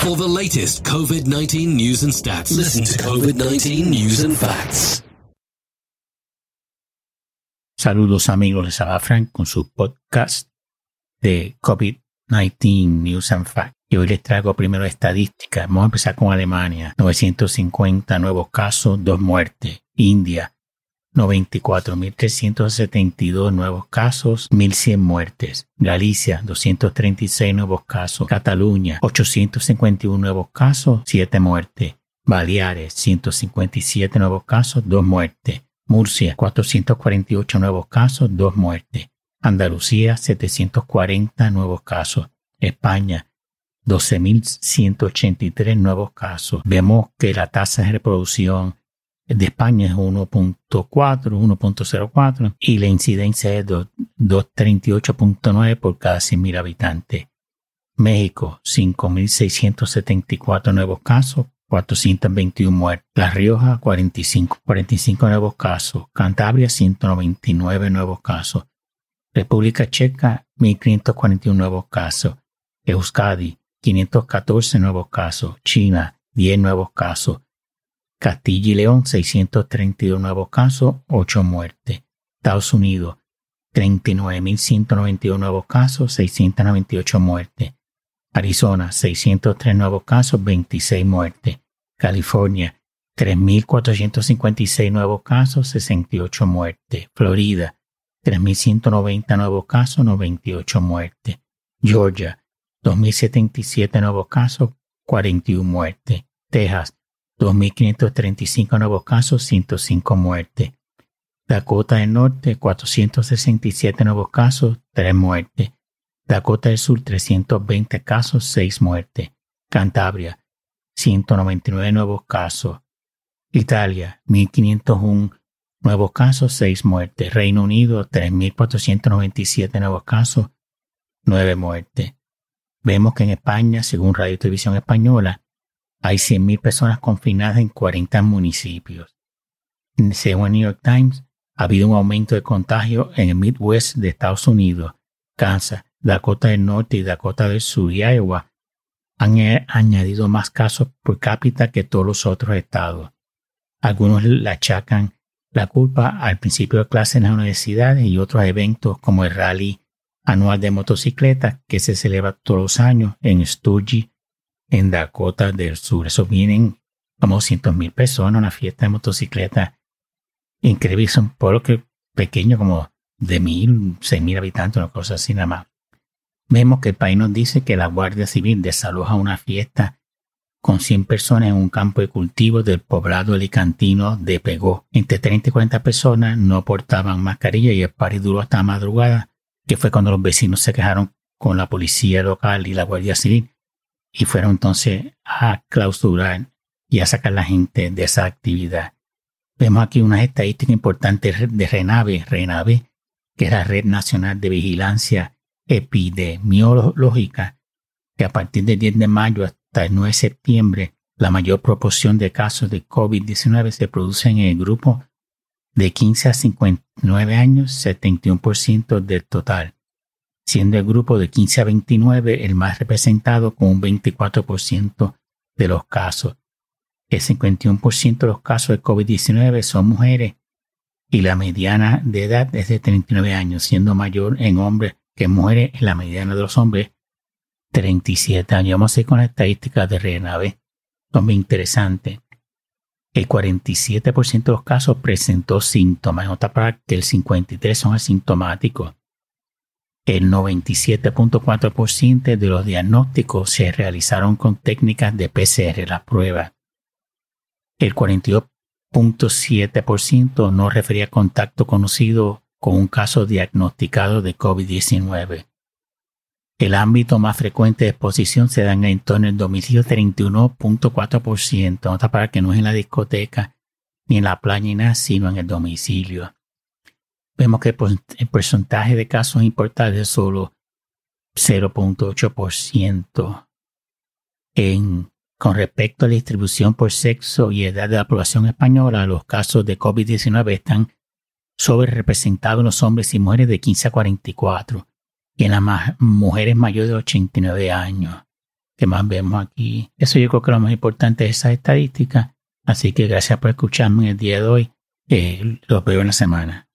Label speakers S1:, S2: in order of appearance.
S1: For the latest COVID 19 news and stats, listen to COVID 19 News and Facts.
S2: Saludos amigos, les habla Frank con su podcast de COVID-19 News and Facts. Y hoy les traigo primero estadísticas. Vamos a empezar con Alemania. 950 nuevos casos, dos muertes. India, 94.372 nuevos casos, 1.100 muertes. Galicia, 236 nuevos casos. Cataluña, 851 nuevos casos, 7 muertes. Baleares, 157 nuevos casos, 2 muertes. Murcia, 448 nuevos casos, 2 muertes. Andalucía, 740 nuevos casos. España, 12.183 nuevos casos. Vemos que la tasa de reproducción de España es 1.4, 1.04 y la incidencia es 238.9 por cada 100.000 habitantes. México, 5.674 nuevos casos, 421 muertes. La Rioja, 45, 45 nuevos casos. Cantabria, 199 nuevos casos. República Checa, 1.541 nuevos casos. Euskadi, 514 nuevos casos. China, 10 nuevos casos. Castilla y León, 632 nuevos casos, 8 muertes. Estados Unidos, 39.191 nuevos casos, 698 muertes. Arizona, 603 nuevos casos, 26 muertes. California, 3.456 nuevos casos, 68 muertes. Florida, 3.190 nuevos casos, 98 muertes. Georgia, 2.077 nuevos casos, 41 muertes. Texas, 2.535 nuevos casos, 105 muertes. Dakota del Norte, 467 nuevos casos, 3 muertes. Dakota del Sur 320 casos, 6 muertes. Cantabria 199 nuevos casos. Italia 1501 nuevos casos, 6 muertes. Reino Unido 3497 nuevos casos, 9 muertes. Vemos que en España, según Radio Televisión Española, hay 100.000 personas confinadas en 40 municipios. Según el New York Times, ha habido un aumento de contagio en el Midwest de Estados Unidos, Kansas, Dakota del Norte y Dakota del Sur y Iowa han añadido más casos por cápita que todos los otros estados. Algunos le achacan la culpa al principio de clase en las universidades y otros eventos como el rally anual de motocicletas que se celebra todos los años en Sturgis, en Dakota del Sur. Eso vienen como cientos mil personas una fiesta de motocicletas increíble. Es un pueblo que pequeño como de mil, seis mil habitantes, una cosa así nada más. Vemos que el país nos dice que la Guardia Civil desaloja una fiesta con 100 personas en un campo de cultivo del poblado alicantino de Pegó. Entre 30 y 40 personas no portaban mascarilla y el party duró hasta madrugada, que fue cuando los vecinos se quejaron con la policía local y la Guardia Civil y fueron entonces a clausurar y a sacar a la gente de esa actividad. Vemos aquí unas estadísticas importantes de RENAVE, RENAVE, que es la Red Nacional de Vigilancia epidemiológica que a partir del 10 de mayo hasta el 9 de septiembre la mayor proporción de casos de COVID-19 se producen en el grupo de 15 a 59 años, 71% del total, siendo el grupo de 15 a 29 el más representado con un 24% de los casos. El 51% de los casos de COVID-19 son mujeres y la mediana de edad es de 39 años, siendo mayor en hombres que muere en la mediana de los hombres 37 años. Vamos a ir con la estadística de RNAV. Son muy interesantes. El 47% de los casos presentó síntomas. En otra parte, que el 53% son asintomáticos. El 97.4% de los diagnósticos se realizaron con técnicas de PCR, la prueba. El 42.7% no refería contacto conocido con un caso diagnosticado de COVID-19. El ámbito más frecuente de exposición se da en el entorno del domicilio 31.4%, nota para que no es en la discoteca ni en la playa ni nada, sino en el domicilio. Vemos que el porcentaje de casos importantes es solo 0.8%. En, con respecto a la distribución por sexo y edad de la población española, los casos de COVID-19 están sobre representados en los hombres y mujeres de 15 a 44 y en las mujeres mayores de 89 años. que más vemos aquí. Eso yo creo que lo más importante es esa estadística. Así que gracias por escucharme el día de hoy. Eh, los veo en la semana.